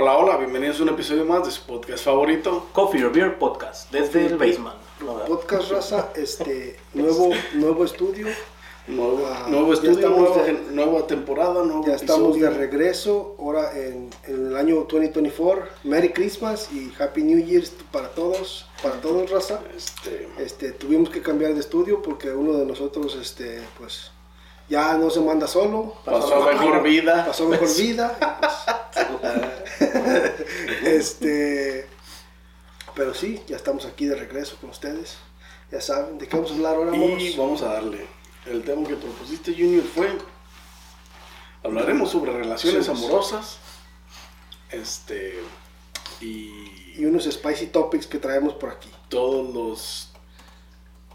Hola, hola, bienvenidos a un episodio más de su podcast favorito. Coffee or Beer Podcast, desde el basement. Podcast raza, este nuevo nuevo estudio. Nuevo, Ah, nuevo estudio, nueva, de- nueva temporada, nuevo Ya estamos de regreso ahora en, en el año 2024. Merry Christmas y Happy New Year para todos, para todos raza. Este, Este, tuvimos que cambiar de estudio porque uno de nosotros este pues ya no se manda solo, pasó mejor vida. pasó mejor vida. pues, este pero sí, ya estamos aquí de regreso con ustedes. Ya saben, ¿de qué vamos a hablar ahora, Y vamos a darle. El tema que propusiste, Junior, fue. Hablaremos sobre relaciones Sí. amorosas. Este. Y. Y unos spicy topics que traemos por aquí. todos los.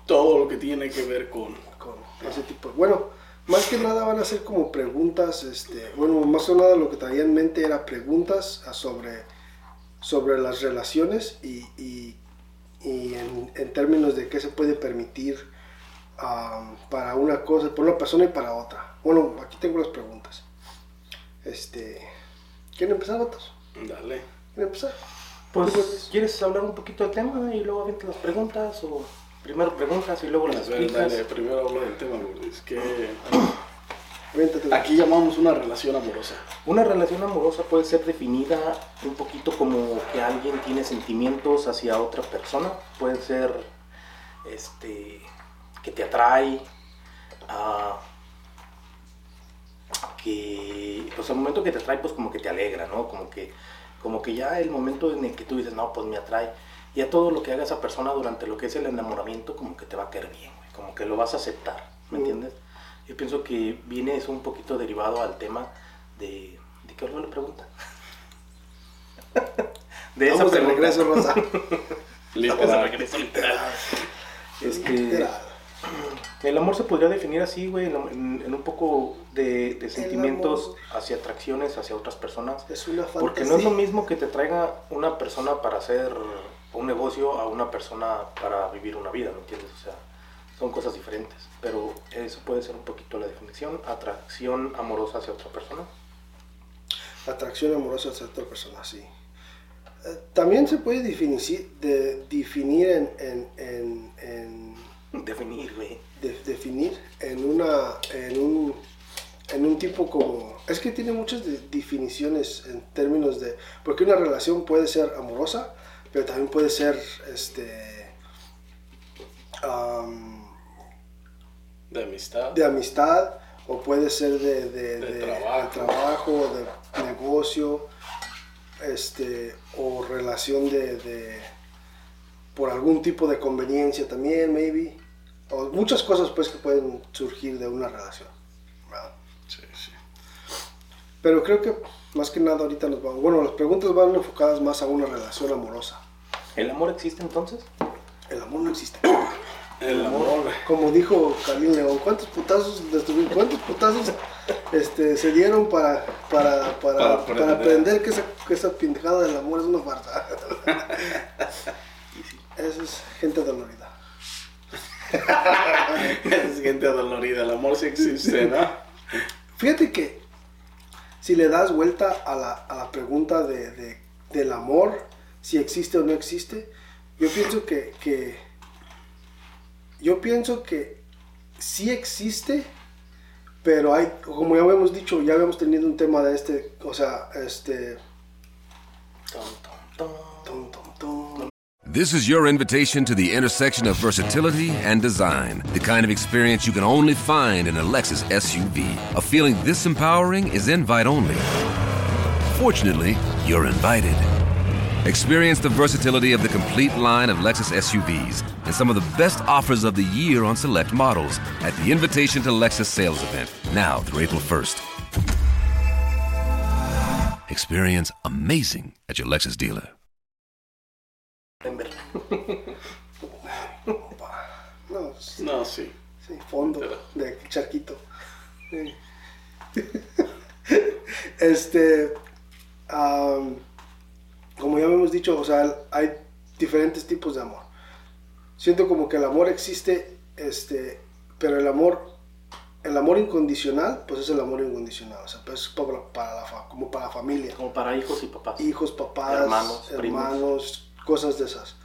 Todo lo que tiene que ver con. con ese tipo. Bueno, más que nada van a ser como preguntas, este, bueno, más que nada lo que traía en mente era preguntas sobre, sobre las relaciones y, y- y en, en términos de qué se puede permitir am, para una cosa, por una persona y para otra. Bueno, aquí tengo las preguntas. Este, ¿quieren empezar, vatos? Dale. ¿Quieren empezar? Pues, ¿quieres hablar un poquito del tema y luego avientas las preguntas? O primero preguntas y luego las explicas. dale, primero hablo del tema, Gordis, que aquí llamamos una relación amorosa. Una relación amorosa puede ser definida un poquito como que alguien tiene sentimientos hacia otra persona. Puede ser este, que te atrae, ah, que pues al momento que te atrae pues como que te alegra, ¿no? Como que, como que ya el momento en el que tú dices, no, pues me atrae, ya todo lo que haga esa persona durante lo que es el enamoramiento como que te va a caer bien, güey, como que lo vas a aceptar, ¿me Mm. entiendes? Yo pienso que viene eso un poquito derivado al tema de... ¿De qué la pregunta? de esa Vamos de pregunta. regreso, Rosa. Literal. regreso, literal. Este, Literal. el amor se podría definir así, güey, en, un poco de, de sentimientos hacia atracciones hacia otras personas. Es una fantasía. Porque no es lo mismo que te traiga una persona para hacer un negocio a una persona para vivir una vida, ¿me entiendes? O sea, son cosas diferentes. Pero eso puede ser un poquito la definición, atracción amorosa hacia otra persona. Atracción amorosa hacia otra persona, sí. Eh, También se puede definir, de, definir en, en, en- en- Definir, güey. de- definir en una en un en un tipo como es que tiene muchas de- definiciones en términos de porque una relación puede ser amorosa pero también puede ser este am, De amistad. de amistad o puede ser de, de- De de- trabajo. de trabajo, de negocio, este, o relación de, por algún tipo de conveniencia también, maybe. O muchas cosas pues que pueden surgir de una relación. ¿verdad? Sí, sí. Pero creo que más que nada ahorita nos vamos. Bueno, las preguntas van enfocadas más a una relación amorosa. ¿El amor existe entonces? El amor no existe. El amor. Como dijo Karim León, ¿cuántos putazos destruyeron? ¿Cuántos putazos este, se dieron para, para, para, Para para, aprender. que esa, que esa pendejada del amor es una farsa? Esa es gente dolorida. es gente dolorida. El amor sí existe, ¿no? Fíjate que si le das vuelta a la, a la pregunta de, de- del amor, si existe o no existe, yo pienso que, que yo pienso que sí existe, pero hay, como ya habíamos dicho, ya habíamos tenido un tema de este, o sea, este, Tom, tom, tum, tom. tum, tum. This is your invitation to the intersection of versatility and design. The kind of experience you can only find in a Lexus SUV. A feeling this empowering is invite only. Fortunately, you're invited. Experience the versatility of the complete line of Lexus SUVs and some of the best offers of the year on select models at the Invitation to Lexus sales event, now through April 1st. Experience amazing at your Lexus dealer. No, s- No, sí. sí, fondo de charquito. Sí. Este, am, como ya hemos dicho, o sea, hay diferentes tipos de amor. Siento como que el amor existe, este, pero el amor el amor incondicional, pues es el amor incondicional, o sea, pues es para, para la como para la familia. Como para hijos y papás. hijos, papás, Hermanos, hermanos, cosas de esas.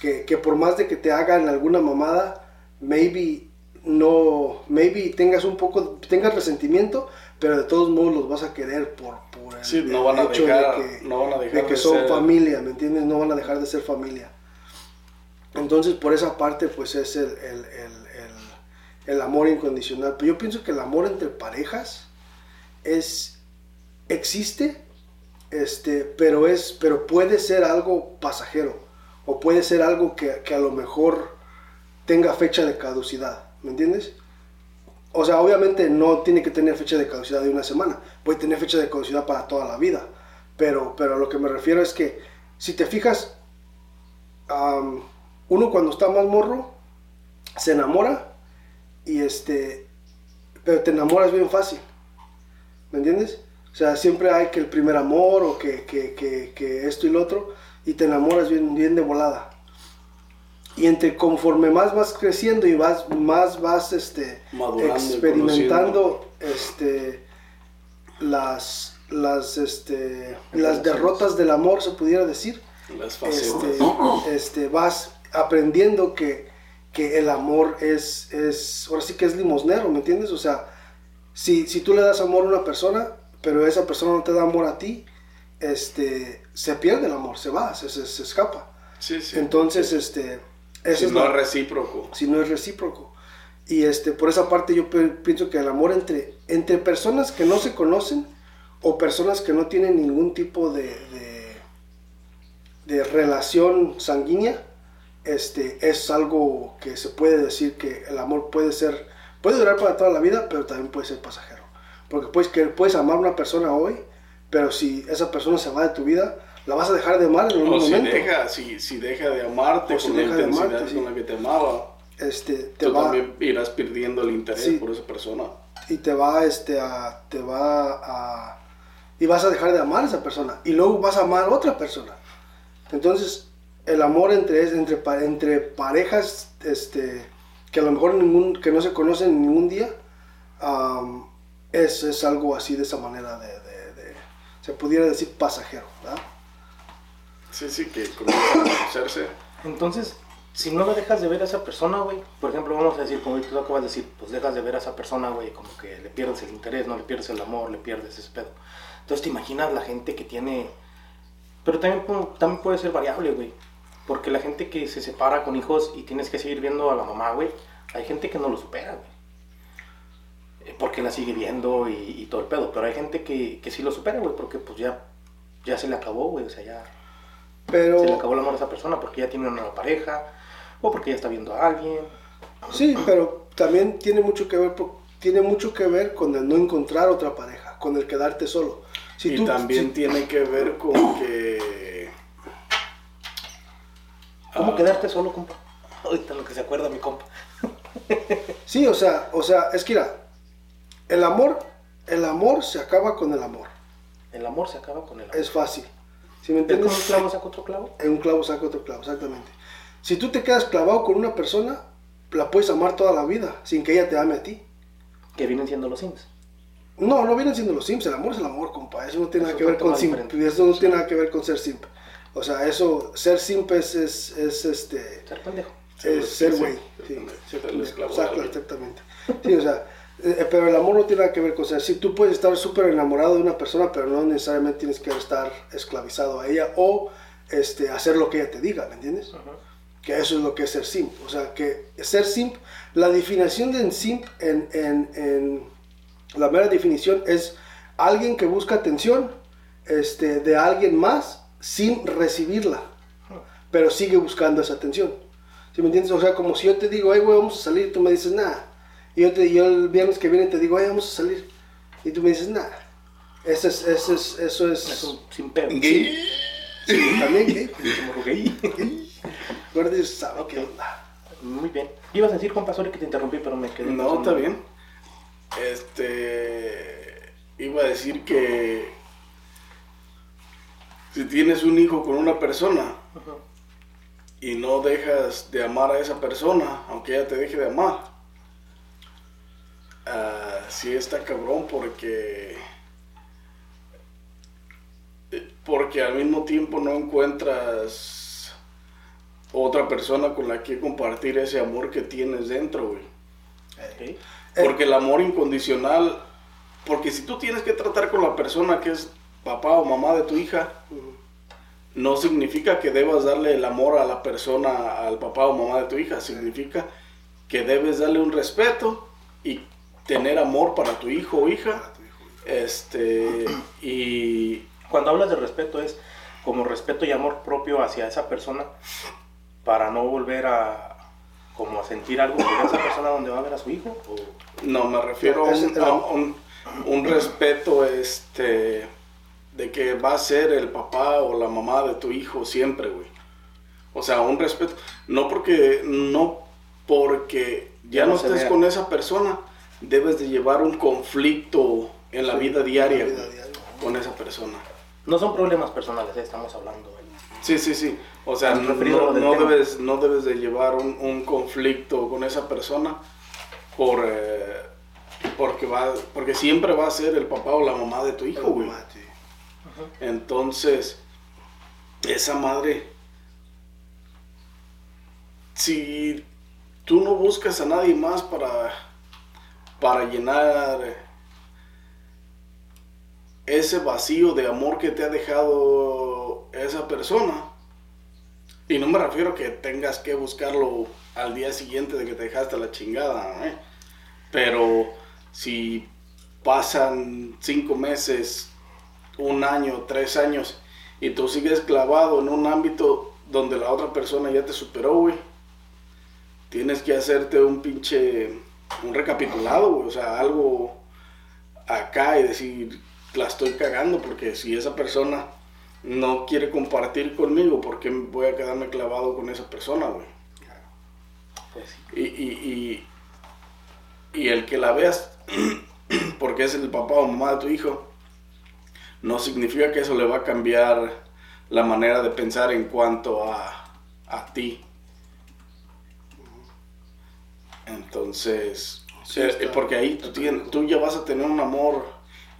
Que, que por más de que te hagan alguna mamada, maybe no, maybe tengas un poco, tengas resentimiento, pero de todos modos los vas a querer por, por el, Sí, no el van a hecho dejar- de que, no van a dejar de que de son ser- familia, ¿me entiendes? No van a dejar de ser familia. Entonces, por esa parte, pues es el, el- el- el- el amor incondicional. Pero yo pienso que el amor entre parejas es, existe, este, pero, es, pero puede ser algo pasajero. O puede ser algo que, que a lo mejor tenga fecha de caducidad. ¿Me entiendes? O sea, obviamente no tiene que tener fecha de caducidad de una semana. Puede tener fecha de caducidad para toda la vida. Pero, pero a lo que me refiero es que, si te fijas, uno cuando está más morro, se enamora y este, pero te enamoras bien fácil. ¿Me entiendes? O sea, siempre hay que el primer amor o que, que, que, que esto y lo otro y te enamoras bien, bien de volada. Y entre conforme más vas creciendo y vas, más vas este, Madurando experimentando este, las, las, este, las derrotas del amor, se pudiera decir, Las este, este, vas aprendiendo que, que el amor es, es, ahora sí que es limosnero, ¿me entiendes? O sea, si, si tú le das amor a una persona, pero esa persona no te da amor a ti, este, se pierde el amor, se va, se, se- se escapa. Sí, sí. Entonces, este, si es no la- es recíproco. si no es recíproco. Y este, por esa parte yo pienso que el amor entre, entre personas que no se conocen o personas que no tienen ningún tipo de, de, de relación sanguínea, este, es algo que se puede decir que el amor puede ser, puede durar para toda la vida, pero también puede ser pasajero. Porque puedes, que puedes amar a una persona hoy, pero si esa persona se va de tu vida, la vas a dejar de amar en algún O si momento. deja, si, si deja de amarte O si con la deja de intensidad amarte, sí. con la que te amaba, este, te tú va, también irás perdiendo el interés Sí. por esa persona. y te va este a te va a y vas a dejar de amar a esa persona y luego vas a amar a otra persona entonces el amor entre entre entre parejas este que a lo mejor ningún que no se conocen ningún día am, es, es algo así de esa manera de, de- de- se pudiera decir pasajero ¿verdad? Sí, sí, que comienzan a conocerse. Entonces, si no la dejas de ver a esa persona, güey, por ejemplo, vamos a decir, como tú acabas de decir, pues dejas de ver a esa persona, güey, como que le pierdes el interés, no le pierdes el amor, le pierdes ese pedo. Entonces, te imaginas la gente que tiene. Pero también, también puede ser variable, güey. Porque la gente que se separa con hijos y tienes que seguir viendo a la mamá, güey, hay gente que no lo supera, güey. Eh, Porque la sigue viendo y, y todo el pedo. Pero hay gente que, que sí lo supera, güey, porque pues ya, ya se le acabó, güey. O sea, ya, pero se le acabó el amor a esa persona porque ya tiene una nueva pareja o porque ya está viendo a alguien. Sí, pero también tiene mucho que ver tiene mucho que ver con el no encontrar otra pareja, con el quedarte solo. Si y tú- también si- tiene que ver con que... ¿Cómo Ah, quedarte solo, compa? Ahorita lo que se acuerda mi compa. sí, o sea, o sea, es que mira, el amor, el amor se acaba con el amor. El amor se acaba con el amor. Es fácil. ¿Sí me ¿Ves cómo entiendes? un clavo saca otro clavo? En un clavo saca otro clavo, exactamente. Si tú te quedas clavado con una persona, la puedes amar toda la vida, sin que ella te ame a ti. Que vienen siendo los Sims. No, no vienen siendo los sims, el amor es el amor, compa. Eso no tiene nada que ver con simp. diferente. Eso no tiene nada que ver con ser simp. O sea, eso, ser simp es, es, es, este, Ser pendejo. es ser güey. sí, ser ser pendejo. Exacto, alguien. exactamente. Sí, o sea, eh, pero el amor no tiene nada que ver con ser simp. Tú puedes estar súper enamorado de una persona, pero no necesariamente tienes que estar esclavizado a ella o este, hacer lo que ella te diga, ¿me entiendes? Que eso es lo que es ser simp. O sea, que ser simp, la definición de simp en, en, en la mera definición es alguien que busca atención este, de alguien más sin recibirla, pero sigue buscando esa atención. ¿Sí me entiendes? O sea, como si yo te digo, hey, güey, vamos a salir, y tú me dices, nada. Y yo, te, yo el viernes que viene te digo, hey, vamos a salir. Y tú me dices, nada. Eso es, eso es, eso es, Es un sin pedo. Gay. sí, también gay. pues, Como gay. Sabe qué onda. Muy bien. Ibas a decir, compa, sorry que te interrumpí, pero me quedé. No, está bien. Este. Iba a decir que. Si tienes un hijo con una persona Ujú. y no dejas de amar a esa persona, aunque ella te deje de amar, ah, sí está cabrón porque porque al mismo tiempo no encuentras otra persona con la que compartir ese amor que tienes dentro, güey. Ok. Porque el amor incondicional, porque si tú tienes que tratar con la persona que es papá o mamá de tu hija, no significa que debas darle el amor a la persona, al papá o mamá de tu hija, significa que debes darle un respeto y tener amor para tu hijo o hija. Este, y Cuando hablas de respeto es como respeto y amor propio hacia esa persona para no volver a como a sentir algo por esa persona donde va a ver a su hijo o no, me refiero a un, a un- un respeto este, de que va a ser el papá o la mamá de tu hijo siempre, güey. O sea, un respeto, no porque, no porque ya Ya no no estés vea. con esa persona, debes de llevar un conflicto en la Sí, vida diaria, en la vida güey, diaria. con esa persona. no son problemas personales, eh, estamos hablando. eh. Sí, sí, sí. O sea, no, debes, no debes de llevar un, un conflicto con esa persona por, eh, porque, va, porque siempre va a ser el papá o la mamá de tu hijo, güey. Entonces, esa madre, si tú no buscas a nadie más para, para llenar ese vacío de amor que te ha dejado esa persona, y no me refiero a que tengas que buscarlo al día siguiente de que te dejaste la chingada, ¿eh? pero si pasan cinco meses, un año, tres años, y tú sigues clavado en un ámbito donde la otra persona ya te superó, güey, tienes que hacerte un pinche, un recapitulado, güey, o sea, algo acá y decir, la estoy cagando, porque si esa persona no quiere compartir conmigo, ¿por qué voy a quedarme clavado con esa persona, güey? Pues sí. Y, y, y, y el que la veas porque es el papá o mamá de tu hijo, no significa que eso le va a cambiar la manera de pensar en cuanto a, a ti. Entonces, Sí, eh, porque ahí tú, tienes, tú ya vas a tener un amor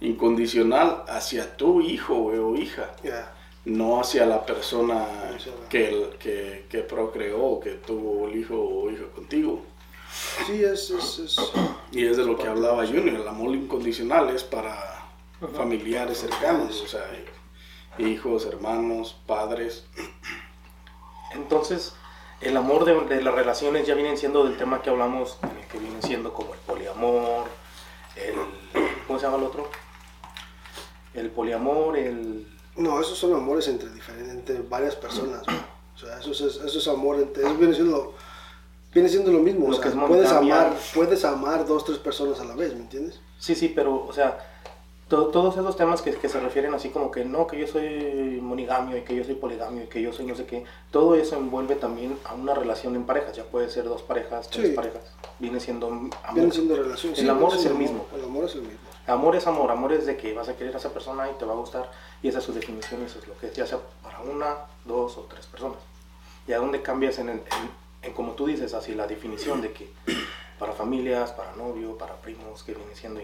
incondicional hacia tu hijo güey, o hija Ya. no hacia la persona que, el- que, que procreó, que tuvo el hijo o hija contigo. Sí, es, es, es- Y es de lo que hablaba Junior, el amor incondicional es para familiares cercanos, o sea, hijos, hermanos, padres. Entonces, el amor de, de las relaciones ya vienen siendo del tema que hablamos, en el que vienen siendo como el poliamor, el... ¿Cómo se llama el otro? El poliamor, el... No, esos son amores entre diferentes, entre varias personas. O sea, eso es, eso es amor entre, eso viene siendo, viene siendo lo mismo. O Lo sea, que es puedes amar, puedes amar dos, tres personas a la vez, ¿me entiendes? Sí, sí, pero, o sea, to- todos esos temas que, que se refieren así como que no, que yo soy monigamio y que yo soy poligamio y que yo soy no sé qué, todo eso envuelve también a una relación en parejas, ya puede ser dos parejas, tres Sí. parejas, viene siendo amor. Vienen siendo relaciones. El sí, amor viene es el mismo. El amor es el mismo. Amor es amor, amor es de que vas a querer a esa persona y te va a gustar y esa es su definición, eso es lo que es, ya sea para una, dos o tres personas. Y a dónde cambias en, el, en, en como tú dices, así la definición de que para familias, para novio, para primos, que viene siendo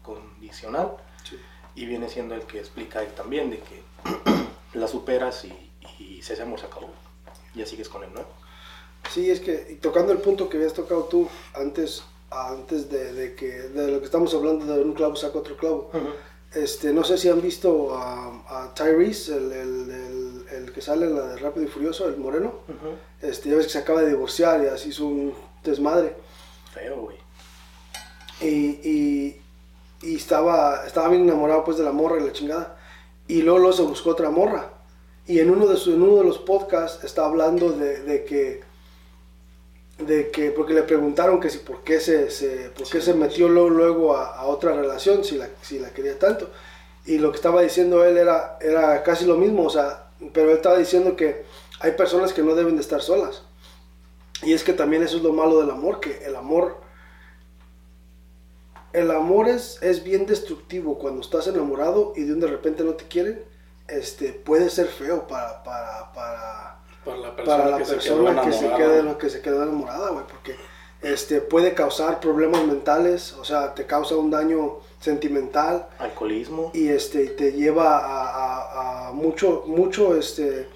incondicional Sí. y viene siendo el que explica él también de que la superas y, y ese amor se acabó. Ya sigues con él, ¿no? Sí, es que y tocando el punto que habías tocado tú antes, antes de, de que de lo que estamos hablando de un clavo saca otro clavo. Este, no sé si han visto a, a Tyrese, el, el, el- el que sale en la de Rápido y Furioso, el moreno. Ujú. Este, ya ves que se acaba de divorciar y así hizo un desmadre. Feo, güey. Y, y, y estaba, estaba bien enamorado pues de la morra y la chingada. Y luego, luego se buscó otra morra. Y en uno de, su- en uno de los podcasts está hablando de, de que, de que, porque le preguntaron que si por qué se, se, por qué se metió luego, luego a, a otra relación, si la, si la quería tanto. Y lo que estaba diciendo él era, era casi lo mismo, o sea, pero él estaba diciendo que hay personas que no deben de estar solas. Y es que también eso es lo malo del amor, que el amor el amor es, es bien destructivo cuando estás enamorado y de un de repente no te quieren. Este, puede ser feo para, para, para, Para la persona, para la que, se quedó persona que se, enamorada. quede, que se quedó enamorada, güey, porque este, puede causar problemas mentales, o sea, te causa un daño sentimental Alcoholismo. y este te lleva a, a- a mucho mucho este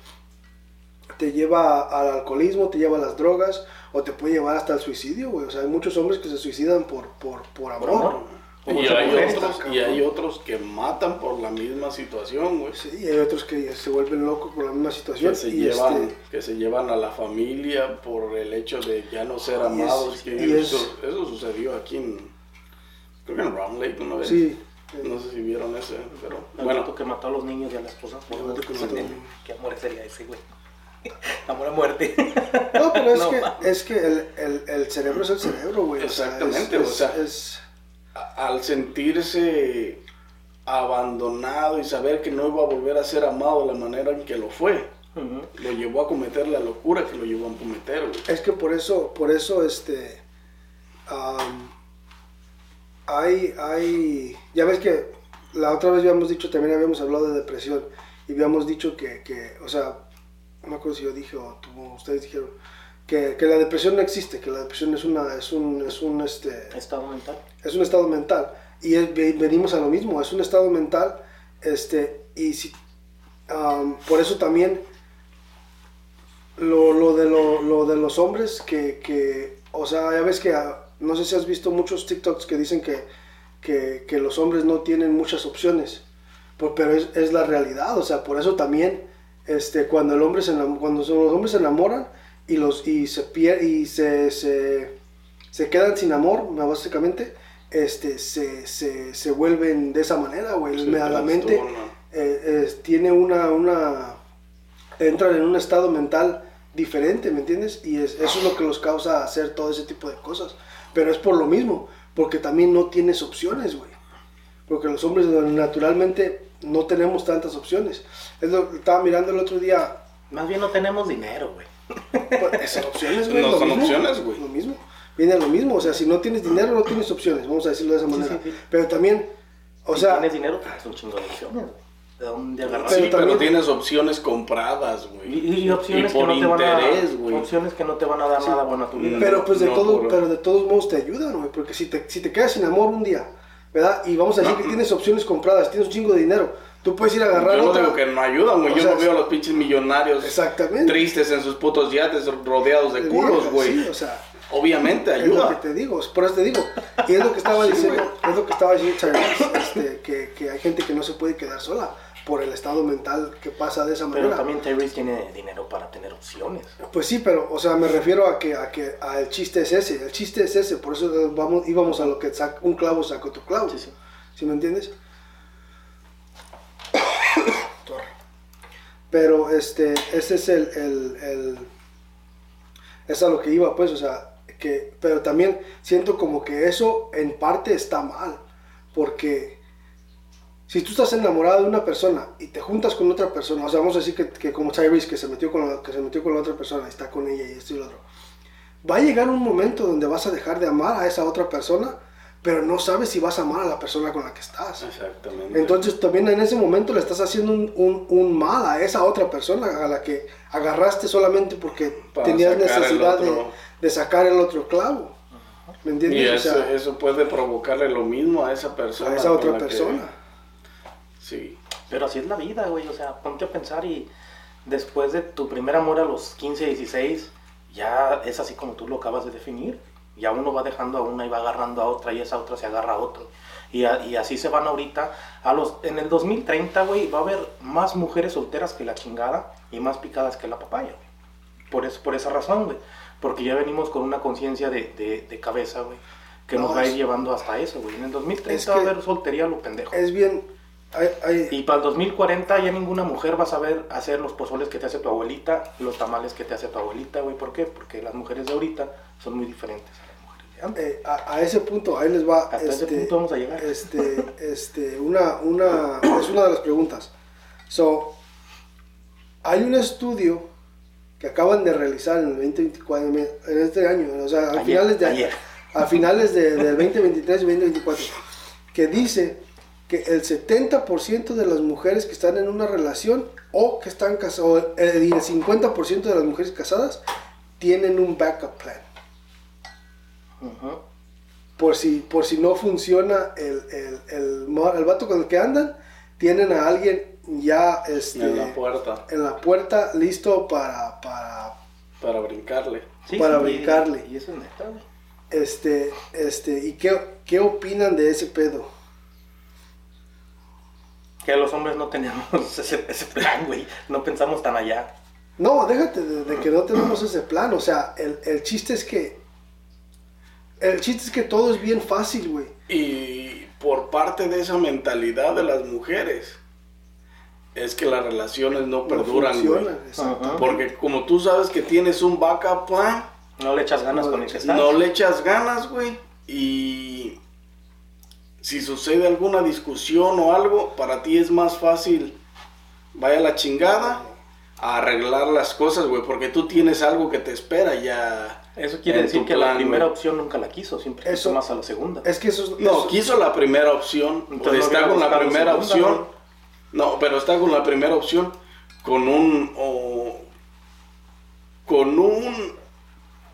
te lleva al alcoholismo te lleva a las drogas o te puede llevar hasta el suicidio güey o sea hay muchos hombres que se suicidan por por por amor, amor. Y hay, otros, cabrón. y hay otros que matan por la misma situación, güey. Sí, y hay otros que se vuelven locos por la misma situación Que se, y llevan, este que se llevan a la familia por el hecho de ya no ser Y es- amados. que y es- eso, sucedió aquí en. Creo que en Round Lake una vez. sí No sé si vieron ese, pero. El Bueno, que mató a los niños y a la esposa. Que. ¿Qué amor sería ese, güey? Amor a muerte. no pero es No, que es que el, el, el cerebro es el cerebro güey o sea, es- Exactamente, o sea, es- al sentirse abandonado y saber que no iba a volver a ser amado de la manera en que lo fue, lo llevó a cometer la locura que lo llevó a cometer, güey. Es que por eso, por eso, este, hay, hay, ya ves que la otra vez habíamos dicho, también habíamos hablado de depresión y habíamos dicho que, que o sea, no me acuerdo si yo dije o tú- ustedes dijeron que, que la depresión no existe, que la depresión es una, es un, es un, este, Estado mental. es un estado mental y es- ve- venimos a lo mismo es un estado mental este y si am, por eso también lo, lo de lo, lo de los hombres que, que o sea ya ves que ah, no sé si has visto muchos TikToks que dicen que, que, que los hombres no tienen muchas opciones pero es, es la realidad o sea por eso también este cuando el hombre se enam- cuando los hombres se enamoran y los y se pier y se, se se quedan sin amor, básicamente, este, se, se, se vuelven de esa manera, güey. A la mente eh, es- tiene una, una, entran en un estado mental diferente, ¿me entiendes? Y es- eso es lo que los causa hacer todo ese tipo de cosas. Pero es por lo mismo, porque también no tienes opciones, güey. Porque los hombres naturalmente no tenemos tantas opciones. Es lo estaba mirando el otro día, Más bien no tenemos dinero, güey. pues, son opciones, güey. No lo son mismo, opciones, güey. Lo mismo. Viene a lo mismo. O sea, si no tienes dinero, no tienes opciones. Vamos a decirlo de esa manera. sí, sí. Pero también, o si sea, tienes dinero, tienes un chingo de opciones, güey. ¿De dónde agarrar? Sí, Pero pero, también- tienes opciones compradas, güey. Y, y opciones Y por que no te van a güey. opciones que no te van a dar nada bueno a tu vida. pero pues de No, todo, por- pero de todos modos te ayudan, güey. Porque si te, si te quedas sin amor un día, ¿verdad? Y vamos a decir que tienes opciones compradas, tienes un chingo de dinero, tú puedes ir a agarrar Yo no otra. digo que no ayudan, güey. Yo sea, no veo a los pinches millonarios Exactamente. tristes en sus putos yates rodeados de de culos, güey. Sí, o sea, Obviamente es lo que ayuda. te digo, por eso te digo. Y es lo que estaba Sí, diciendo, es lo que estaba diciendo este, que, que hay gente que no se puede quedar sola por el estado mental que pasa de esa Pero manera. también Tyrese tiene dinero para tener opciones. Pues sí, pero, o sea, me refiero a que, a que a el chiste es ese, el chiste es ese, por eso vamos, íbamos a lo que saca, un clavo saca otro clavo. Sí, sí. ¿Sí me entiendes? Pero este, ese es el, el, el- es a lo que iba, pues, o sea, que, pero también siento como que eso en parte está mal, porque si tú estás enamorado de una persona y te juntas con otra persona, o sea, vamos a decir que, que como Tyrese, que se metió con la, que se metió con la otra persona, está con ella y esto y lo otro, va a llegar un momento donde vas a dejar de amar a esa otra persona, pero no sabes si vas a amar a la persona con la que estás. Exactamente. Entonces también en ese momento le estás haciendo un, un- un mal a esa otra persona a la que agarraste solamente porque Para tenías necesidad de, de sacar el otro clavo. ¿Me entiendes? y O eso, sea, eso puede provocarle lo mismo a esa persona. a esa otra la que- persona. Sí. Pero así es la vida, güey. O sea, ponte a pensar y después de tu primer amor a los 15, 16, ya es así como tú lo acabas de definir. Ya uno va dejando a una y va agarrando a otra y esa otra se agarra a otro. Y, a- y así se van ahorita. A los, en el 2030, güey, va a haber más mujeres solteras que la chingada y más picadas que la papaya, güey. Por, es- por esa razón, güey. Porque ya venimos con una conciencia de, de- de cabeza, güey. Que nos No, va a ir llevando hasta eso, güey. En el 2030 Es va a que- haber soltería lo pendejo. Es bien... hay- hay- Y para el 2040 ya ninguna mujer va a saber hacer los pozoles que te hace tu abuelita, los tamales que te hace tu abuelita, güey. ¿Por qué? Porque las mujeres de ahorita son muy diferentes a las mujeres de antes. eh, a, a ese punto, ahí les va... Hasta ese este, punto vamos a llegar. Este, este, una, una, es una de las preguntas. So, hay un estudio que acaban de realizar en el 2024, en este año, o sea, a Ayer, finales, de, ayer. a finales de, del 2023 y 2024, que dice que el 70% de las mujeres que están en una relación o que están casadas, y el 50% de las mujeres casadas tienen un backup plan. Por si, por si no funciona el, el, el, el vato con el que andan, tienen a alguien ya este, En la puerta. en la puerta listo para, para, Para brincarle. Sí, Para sí, brincarle. Y eso es neta, este, este, ¿y qué, qué opinan de ese pedo? Que los hombres no teníamos ese, ese plan, güey. No pensamos tan allá. No, déjate de, de que no tenemos ese plan. O sea, el, el chiste es que. El chiste es que todo es bien fácil, güey. Y por parte de esa mentalidad de las mujeres, es que las relaciones no No perduran, funcionan, güey. Porque como tú sabes que tienes un backup plan, No le echas ganas No con el que estás. no le echas ganas, güey. Y si sucede alguna discusión o algo, para ti es más fácil, vaya a la chingada, a arreglar las cosas, güey. Porque tú tienes algo que te espera ya. Eso quiere decir que la primera güey. opción nunca la quiso, siempre Eso- quiso más a la segunda. Es que eso es. No, eso- quiso la primera opción, Entonces pues no está con la primera segunda, opción. güey. No, pero está con la primera opción, con un o- con un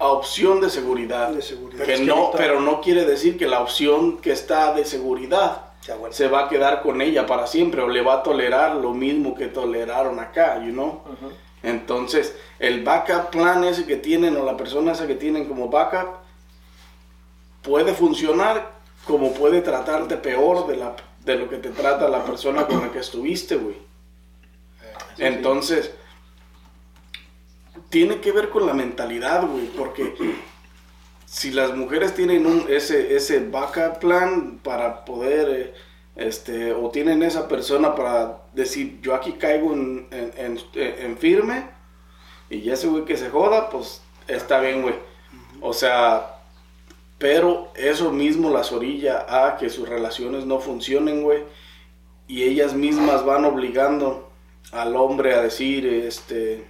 opción de seguridad. De seguridad. Que Es que no, ahorita- pero no quiere decir que la opción que está de seguridad Ya, bueno. se va a quedar con ella para siempre o le va a tolerar lo mismo que toleraron acá, you know? Ujú. Entonces, el backup plan ese que tienen o la persona esa que tienen como backup puede funcionar como puede tratarte peor de, la, de lo que te trata la persona con la que estuviste, güey. Entonces, tiene que ver con la mentalidad, güey, porque si las mujeres tienen un, ese, ese backup plan para poder, eh, este, o tienen esa persona para decir, yo aquí caigo en, en, en- en firme, y ya ese güey que se joda, pues está bien, güey. O sea, pero eso mismo las orilla a que sus relaciones no funcionen, güey. Y ellas mismas van obligando al hombre a decir, este,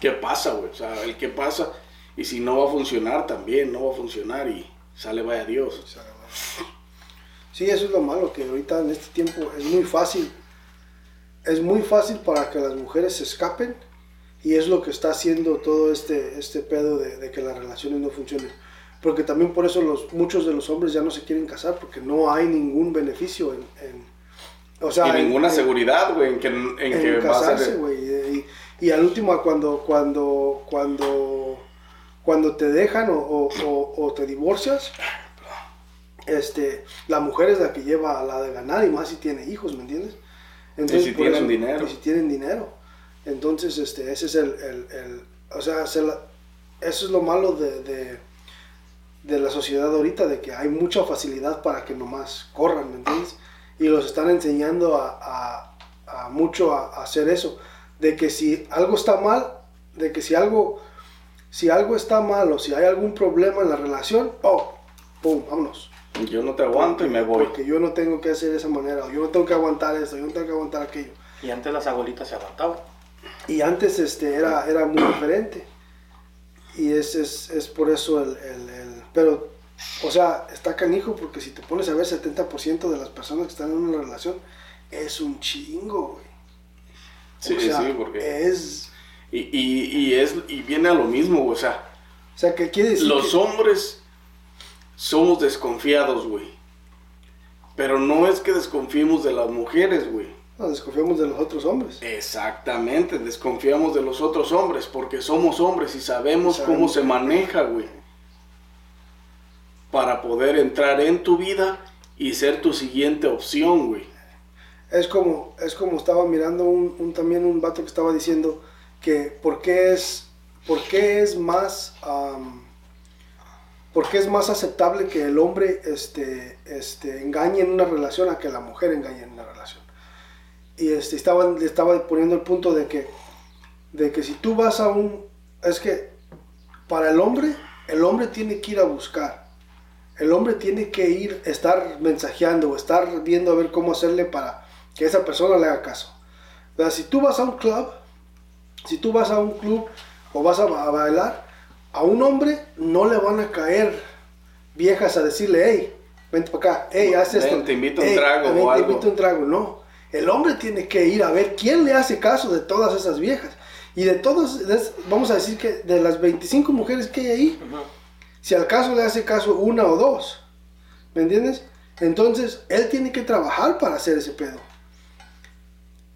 ¿qué pasa, güey? O sea, el qué pasa. Y si no va a funcionar, también no va a funcionar y sale vaya Dios. Sí, eso es lo malo, que ahorita en este tiempo es muy fácil. Es muy fácil para que las mujeres se escapen y es lo que está haciendo todo este, este pedo de, de que las relaciones no funcionen. Porque también por eso los, muchos de los hombres ya no se quieren casar porque no hay ningún beneficio en... en- o sea, y en- ninguna en- seguridad, güey, en que, en que a casarse. Y, y al último, cuando, cuando, cuando, cuando te dejan o, o- o- o te divorcias, este, la mujer es la que lleva la de ganar y más si tiene hijos, ¿me entiendes? si por tienen dinero. Y si tienen dinero. Entonces, este, ese es el, el- el- o sea, se la- eso es lo malo de, de, de la sociedad ahorita, de que hay mucha facilidad para que nomás corran, ¿me entiendes? Y los están enseñando a, a- a mucho a, a hacer eso, de que si algo está mal, de que si algo, si algo está mal o si hay algún problema en la relación, oh, pum, vámonos. Yo no te aguanto y me voy. Porque yo no tengo que hacer de esa manera, o yo no tengo que aguantar esto, yo no tengo que aguantar aquello. Y antes las abuelitas se aguantaban. Y antes este, era, era muy diferente. Y es, es, es por eso el, el- el- Pero, o sea, está canijo porque si te pones a ver 70% de las personas que están en una relación, es un chingo, güey. Sí, O sea, sí, porque... Es... Y, y, y es, y viene a lo mismo, güey, o sea, O sea, que quiere decir los que- hombres somos desconfiados, güey. Pero no es que desconfiemos de las mujeres, güey. no, desconfiamos de los otros hombres. Exactamente, desconfiamos de los otros hombres porque somos hombres y sabemos, Sabemos. cómo se maneja, güey. Para poder entrar en tu vida y ser tu siguiente opción, güey. Es como, es como estaba mirando un, también un vato que estaba diciendo que por qué es, por qué es más, qué es más aceptable que el hombre este, este, engañe en una relación a que la mujer engañe en una relación. Y este, estaba, le estaba poniendo el punto de que, de que si tú vas a un, es que para el hombre, el hombre tiene que ir a buscar. El hombre tiene que ir, estar mensajeando estar viendo a ver cómo hacerle para que esa persona le haga caso. O sea, si tú vas a un club, si tú vas a un club o vas a, ba- a bailar, a un hombre no le van a caer viejas a decirle, hey, vente para acá, hey, haz Ven, esto. te invito a un "Ey, trago ven, o te algo". invito a un trago. No, el hombre tiene que ir a ver quién le hace caso de todas esas viejas. Y de todas, vamos a decir que de las 25 mujeres que hay ahí, Si al caso le hace caso una o dos, ¿me entiendes? Entonces, él tiene que trabajar para hacer ese pedo.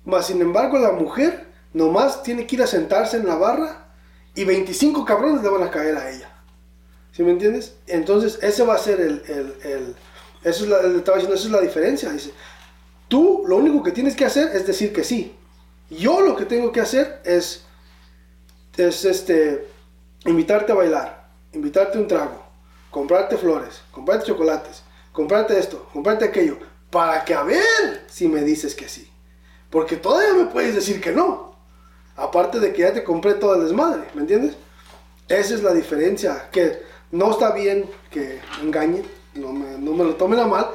Más sin embargo, la mujer nomás tiene que ir a sentarse en la barra y 25 cabrones le van a caer a ella. ¿Sí me entiendes? Entonces, ese va a ser el... el, eso es la, estaba diciendo, es la diferencia. Dice, tú lo único que tienes que hacer es decir que sí. Yo lo que tengo que hacer es, es este, invitarte a bailar, invitarte un trago, comprarte flores, comprarte chocolates, comprarte esto, comprarte aquello, para que a ver si me dices que sí. Porque todavía me puedes decir que no. Aparte de que ya te compré todo el desmadre, ¿me entiendes? Esa es la diferencia, que no está bien que engañen, no me, no me lo tomen a mal.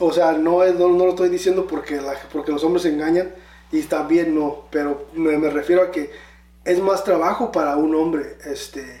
O sea, no, es, no, no lo estoy diciendo porque, porque los hombres engañan y está bien, no. Pero me, me refiero a que es más trabajo para un hombre, este,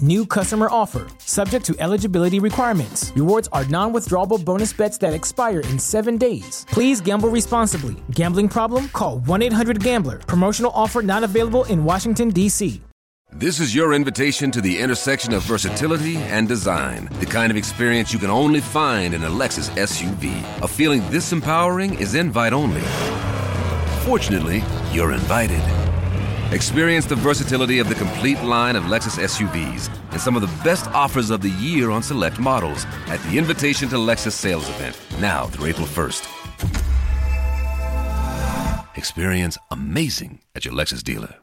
New customer offer. Subject to eligibility requirements. Rewards are non withdrawable bonus bets that expire in seven days. Please gamble responsibly. Gambling problem? Call 1 800 Gambler. Promotional offer not available in Washington, D.C. This is your invitation to the intersection of versatility and design. The kind of experience you can only find in a Lexus SUV. A feeling this empowering is invite only. Fortunately, you're invited. Experience the versatility of the complete line of Lexus SUVs and some of the best offers of the year on select models at the Invitation to Lexus sales event, now through April 1st. Experience amazing at your Lexus dealer.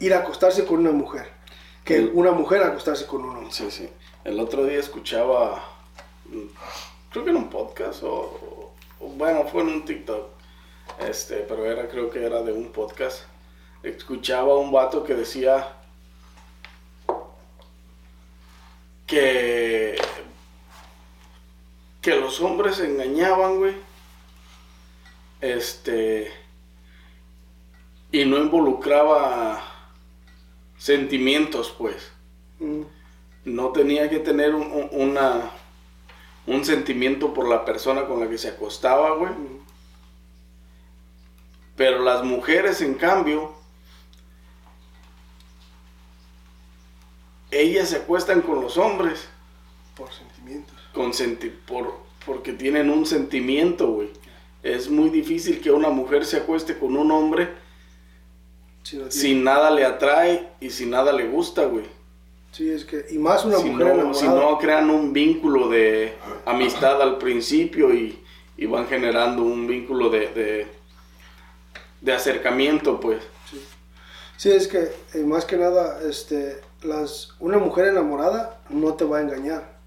ir a acostarse con una mujer. Que una mujer acostarse con un hombre. Sí, sí. El otro día escuchaba, mm, creo que en un podcast o, o- bueno, fue en un TikTok, este, pero era, creo que era de un podcast. Escuchaba a un vato que decía que que los hombres se engañaban, güey. Este y no involucraba sentimientos, pues Mm, no tenía que tener un, un- una, un sentimiento por la persona con la que se acostaba, güey. Pero las mujeres, en cambio, ellas se acuestan con los hombres por sentimientos. con senti- por, porque tienen un sentimiento, güey. Es muy difícil que una mujer se acueste con un hombre Si no tiene- si nada le atrae y si nada le gusta, güey. Sí, es que. Y más una si mujer no, enamorada. si no crean un vínculo de amistad al principio y, y van generando un vínculo de, de, de acercamiento, pues. Sí, es que eh, más que nada, este, las, una mujer enamorada no te va a engañar.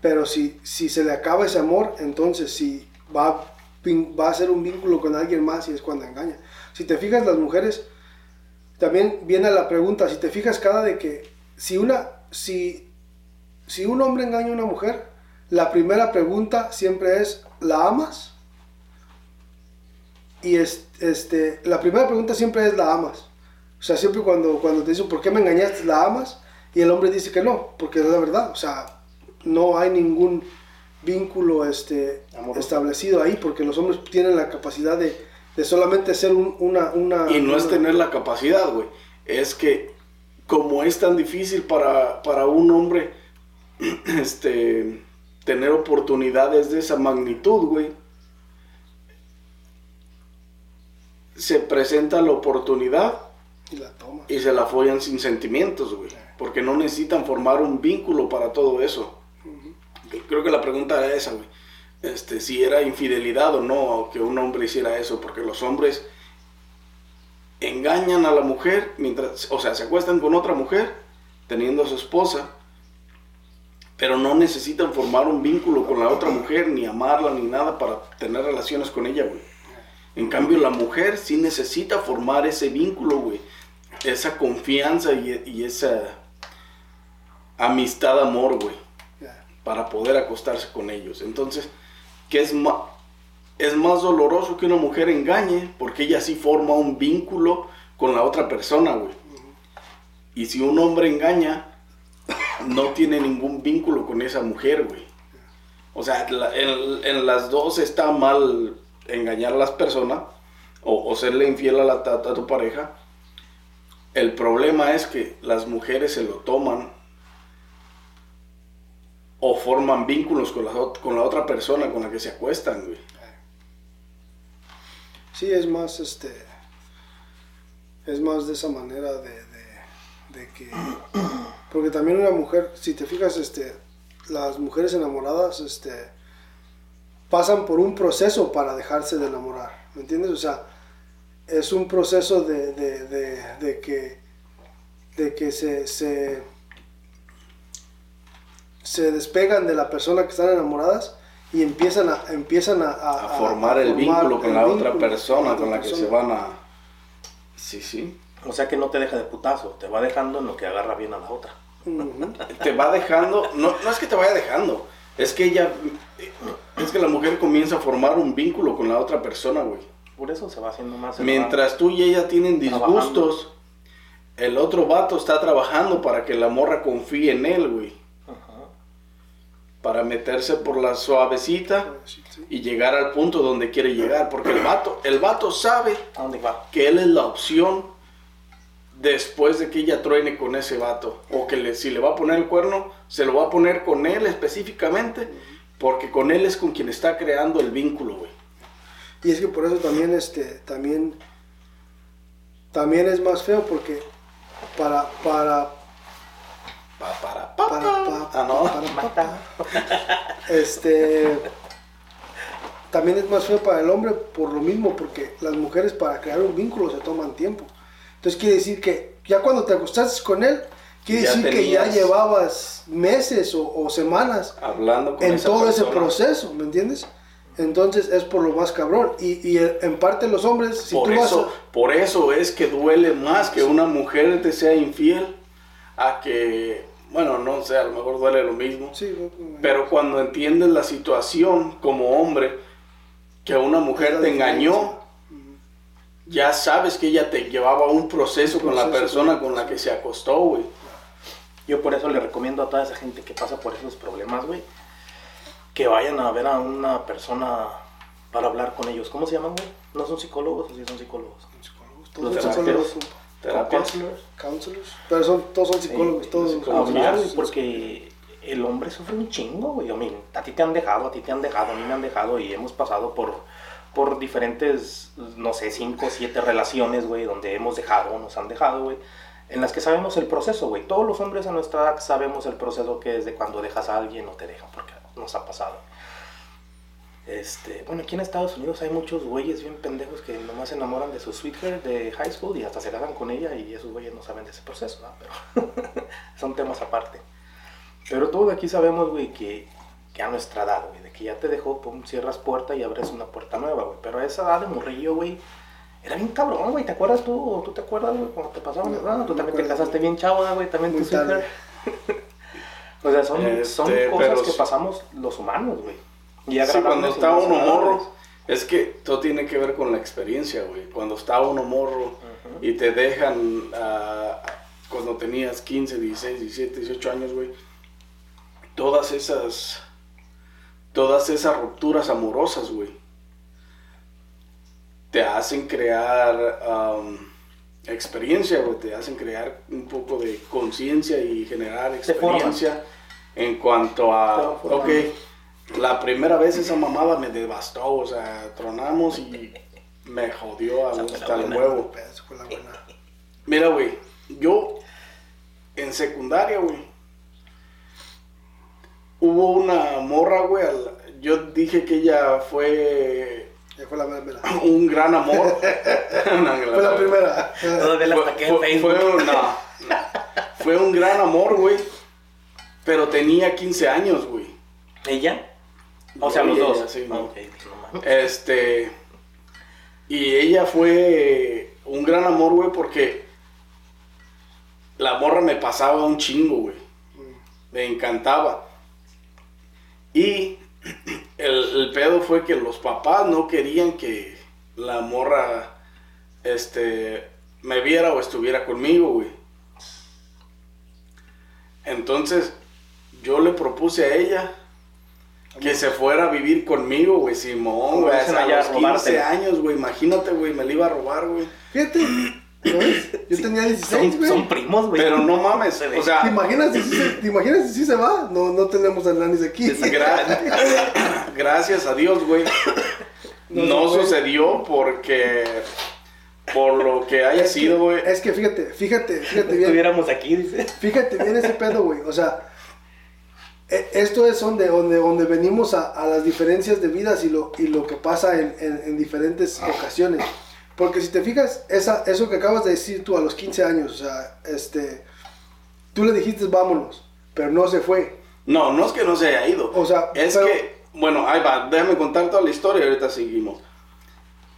Pero si, si se le acaba ese amor, entonces sí va, va a ser un vínculo con alguien más y es cuando engaña. Si te fijas, las mujeres, también viene la pregunta, si te fijas cada de que si una, si, si un hombre engaña a una mujer, la primera pregunta siempre es, ¿la amas? Y es- este, la primera pregunta siempre es, ¿la amas? O sea, siempre cuando, cuando te dicen, ¿por qué me engañaste? ¿La amas? Y el hombre dice que no, porque es la verdad. O sea, no hay ningún vínculo este, Amoroso. establecido ahí, porque los hombres tienen la capacidad de, de solamente ser un- una, una... Y no es tener la capacidad, güey. Es que como es tan difícil para, para un hombre este, tener oportunidades de esa magnitud, güey. Se presenta la oportunidad Y la toma. y se la follan sin sentimientos, güey. Porque no necesitan formar un vínculo para todo eso. Creo que la pregunta era esa, güey. Este, si era infidelidad o no que un hombre hiciera eso, porque los hombres engañan a la mujer mientras, o sea, se acuestan con otra mujer teniendo a su esposa, pero no necesitan formar un vínculo con la otra mujer, ni amarla, ni nada para tener relaciones con ella, güey. En cambio, la mujer sí necesita formar ese vínculo, güey. Esa confianza y, y esa amistad, amor, güey. Para poder acostarse con ellos. Entonces, ¿qué es más? Es más doloroso que una mujer engañe porque ella sí forma un vínculo con la otra persona, güey. Y si un hombre engaña, no tiene ningún vínculo con esa mujer, güey. O sea, la- en, en las dos está mal engañar a las personas o, serle infiel a, la, tu pareja. El problema es que las mujeres se lo toman o forman vínculos con la, con la otra persona con la que se acuestan, güey. Sí, es más, este, es más de esa manera de, de, de que, porque también una mujer, si te fijas, este, las mujeres enamoradas, este, pasan por un proceso para dejarse de enamorar, ¿me entiendes? O sea, es un proceso de, de, de, de que, de que se, se, se despegan de la persona que están enamoradas y empiezan a, empiezan a, a- A formar el formar vínculo con el la otra persona con la que se van a... Sí, sí. O sea que no te deja de putazo, te va dejando en lo que agarra bien a la otra. Te va dejando, no, no es que te vaya dejando, es que ella, es que la mujer comienza a formar un vínculo con la otra persona, güey. Por eso se va haciendo más. Mientras tú y ella tienen Trabajando. disgustos, el otro vato está trabajando para que la morra confíe en él, güey. Ajá. Para meterse por la suavecita y llegar al punto donde quiere llegar. Porque el vato, el vato sabe ¿A dónde va? que él es la opción después de que ella truene con ese vato. O que le- si le va a poner el cuerno, se lo va a poner con él específicamente, porque con él es con quien está creando el vínculo, güey. Y es que por eso también, este, también, también es más feo porque para, para, Pa, para, pa, para, pa. pa- Ah, no. para- pa- este, también es más feo para el hombre por lo mismo, porque las mujeres para crear un vínculo se toman tiempo. Entonces quiere decir que ya cuando te acostaste con él, quiere Ya decir que ya llevabas meses o, o semanas Hablando con en esa todo ese persona. proceso, ¿me entiendes? Entonces es por lo más cabrón. Y, y en parte los hombres, si por, tú vas eso, a- por eso es que duele más que una mujer te sea infiel a que, bueno, no sé, a lo mejor duele lo mismo. Sí, Pero cuando entiendes la situación como hombre, que una mujer te engañó, ya sabes que ella te llevaba un proceso con la Proceso. persona con la que se acostó, güey. Yo por eso le recomiendo a toda esa gente que pasa por esos problemas, güey, que vayan a ver a una persona para hablar con ellos. ¿Cómo se llaman, güey? ¿No son psicólogos o sí son psicólogos? psicólogos, Los todos son teraperos. psicólogos, Terapias. Counselors. counselors, pero son, todos son psicólogos, Sí, todos psicólogos. Hablar, güey, porque el hombre sufre un chingo, güey. I mean, a ti te han dejado, a ti te han dejado, a mí me han dejado y hemos pasado por, por diferentes, no sé, cinco o siete relaciones, güey, donde hemos dejado nos han dejado, güey. En las que sabemos el proceso, güey. Todos los hombres a nuestra edad sabemos el proceso que es de cuando dejas a alguien o te dejan, porque nos ha pasado. Este, bueno, aquí en Estados Unidos hay muchos güeyes bien pendejos que nomás se enamoran de su sweetheart de high school y hasta se casan con ella y esos güeyes no saben de ese proceso, ¿no? Pero son temas aparte. Pero todos aquí sabemos, güey, que, que a nuestra edad, güey, de que ya te dejó, pum, cierras puerta y abres una puerta nueva, güey. Pero a esa edad de morrillo, güey, era bien cabrón, güey. ¿Te acuerdas tú? ¿O ¿Tú te acuerdas, güey, cuando te pasaban? No, Ah, no tú también te casaste bien chavo, ¿no, güey, también tu o sea, son, son Este, cosas pero que pasamos los humanos, güey. Y Sí, cuando está uno morro, es que todo tiene que ver con la experiencia, güey. Cuando está uno morro y te dejan ah, cuando tenías 15, 16, 17, 18 años, güey. Todas esas, todas esas rupturas amorosas, güey, te hacen crear am, experiencia, güey. Te hacen crear un poco de conciencia y generar experiencia en cuanto a, ok, la primera vez esa mamada me devastó, o sea, tronamos y me jodió hasta el huevo. Esa fue la buena. Mira, güey, yo en secundaria, güey, hubo una morra, güey, yo dije que ella fue fue la primera. un gran amor. No, Fue la primera. Todavía la Fue, saqué en fue- Facebook. fue un- no, no. Fue un gran amor, güey. Pero tenía 15 años, güey. ¿Ella? O sea, los dos. ella, sí, no. ok, dije, no mames. Este. Y ella fue un gran amor, güey, porque la morra me pasaba un chingo, güey. Me encantaba. Y el, el pedo fue que los papás no querían que la morra este, me viera o estuviera conmigo, güey. Entonces, yo le propuse a ella que se fuera a vivir conmigo, güey, Simón, güey, a los 15 robarte. años, güey, imagínate, güey, me la iba a robar, güey. Fíjate, ¿no ves? Yo tenía 16, Son, güey. son primos, güey. Pero no mames, Se o ¿Te sea, imaginas, si, se- ¿Te imaginas si sí se va? No, no tenemos a Nanis aquí. gra- gracias a Dios, güey, No sucedió porque, por lo que haya Es sido, güey, Es que fíjate, fíjate, fíjate bien. Estuviéramos aquí, dice. Fíjate bien ese pedo, güey. O sea, e- esto es donde, donde, donde venimos a, a las diferencias de vidas y lo, y lo que pasa en, en- en diferentes ocasiones. Porque si te fijas, esa, eso que acabas de decir tú a los 15 años, o sea, este, tú le dijiste vámonos, pero no se fue. no, no es que no se haya ido, O sea, es pero- que, bueno, ahí va, déjame contar toda la historia y ahorita seguimos.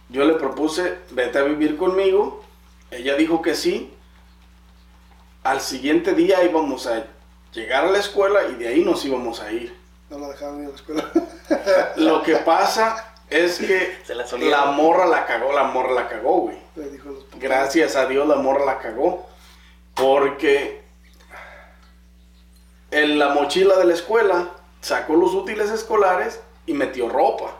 Yo le propuse, vete a vivir conmigo, ella dijo que sí, al siguiente día íbamos a llegar a la escuela y de ahí nos íbamos a ir. No la dejaron ir a la escuela. Lo que pasa es que Se la la morra la cagó, la morra la cagó, güey. Gracias a Dios la morra la cagó. Porque en la mochila de la escuela sacó los útiles escolares y metió ropa.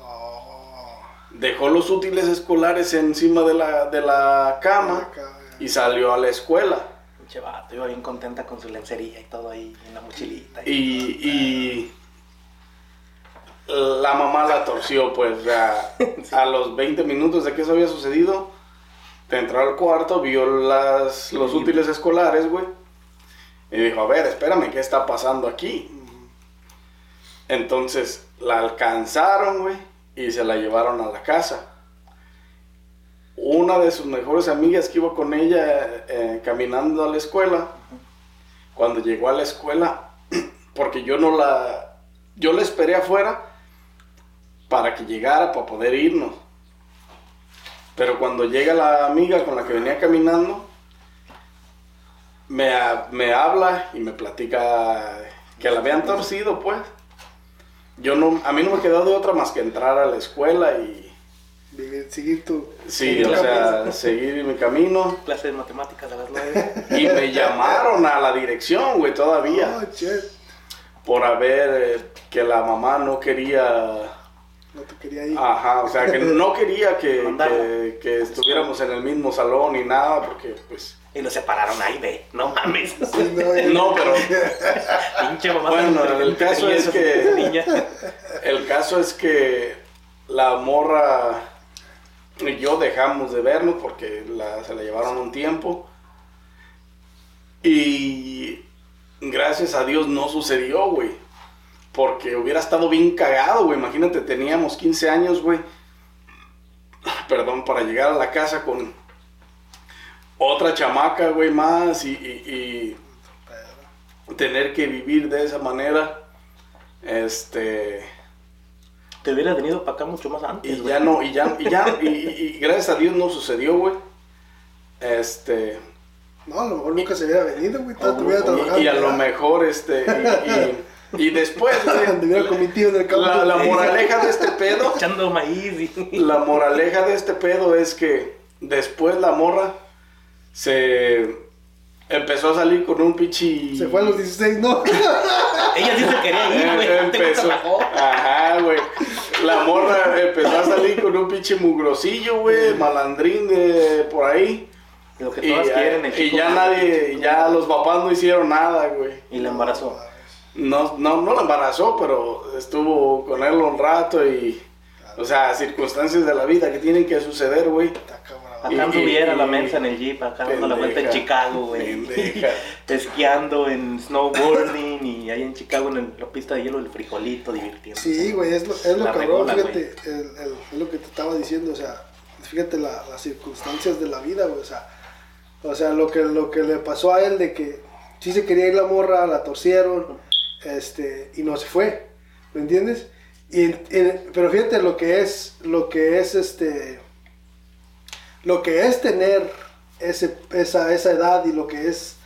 Oh, Dejó los útiles escolares encima de la, de la cama y salió a la escuela. Pinche vato, iba bien contenta con su lencería y todo ahí en la mochilita. Y, y la mamá la torció, pues, a los 20 minutos de que eso había sucedido, te entró al cuarto, vio las, los Sí. útiles escolares, güey, y dijo, a ver, espérame, ¿qué está pasando aquí? Entonces, la alcanzaron, güey, y se la llevaron a la casa. Una de sus mejores amigas que iba con ella eh, caminando a la escuela, cuando llegó a la escuela, porque yo no la, yo la esperé afuera para que llegara, para poder irnos. Pero cuando llega la amiga con la que venía caminando, me, me habla y me platica que la habían torcido, pues. Yo no, a mí no me quedó de otra más que entrar a la escuela y, Vivir, seguir tu... sí, o sea, camino. seguir mi camino. Clase de matemáticas a las. Y me llamaron a la dirección, güey, todavía. Oh, por haber eh, que la mamá no quería No te quería ir. ajá o sea que no quería que, que, que estuviéramos en el mismo salón ni nada porque pues Y los separaron ahí, ve. No mames. Sí, no, y- no pero Pinche mamá. Bueno, el caso es que- Niña. el caso es que la morra y yo dejamos de vernos porque la- se la llevaron un tiempo y gracias a Dios no sucedió güey porque hubiera estado bien cagado güey imagínate teníamos 15 años güey perdón para llegar a la casa con otra chamaca güey más y, y- y tener que vivir de esa manera este Te hubiera venido para acá mucho más antes. y güey. ya no, y ya, y ya, y, y- y gracias a Dios no sucedió, güey. Este, No, a lo mejor nunca se hubiera venido, güey. Todo estuviera y, trabajando. y a lo mejor, este, y, después, güey, Anduviera con mi tío en el campo. la, la moraleja de este pedo, Echando maíz y... la moraleja de este pedo es que después la morra se empezó a salir con un pichi. Se fue a los 16, ¿no? Ella sí se quería ir, güey. Eh, gusta empezó, ajá, güey. La morra empezó a salir con un pinche mugrosillo, güey, malandrín de por ahí. Lo que Y, todas quieren, el y ya nadie, ya los papás no hicieron nada, güey. Y la embarazó. No, no, no la embarazó, pero estuvo con él un rato y, o sea, circunstancias de la vida que tienen que suceder, güey. Acá anduviera la mensa en el jeep, acá dando la vuelta en Chicago, güey. Esquiando en snowboarding y ahí en Chicago en el- la pista de hielo el frijolito divirtiéndose. Sí, güey, es lo, es lo cabrón, regola, fíjate, el- el- es lo que te estaba diciendo, o sea, fíjate la- las circunstancias de la vida, güey, o sea, o sea, lo que, lo que le pasó a él de que sí se quería ir la morra, la torcieron, este, y no se fue, ¿me entiendes? Y, en- pero fíjate lo que es, lo que es, este, lo que es tener ese, esa, esa edad y lo que es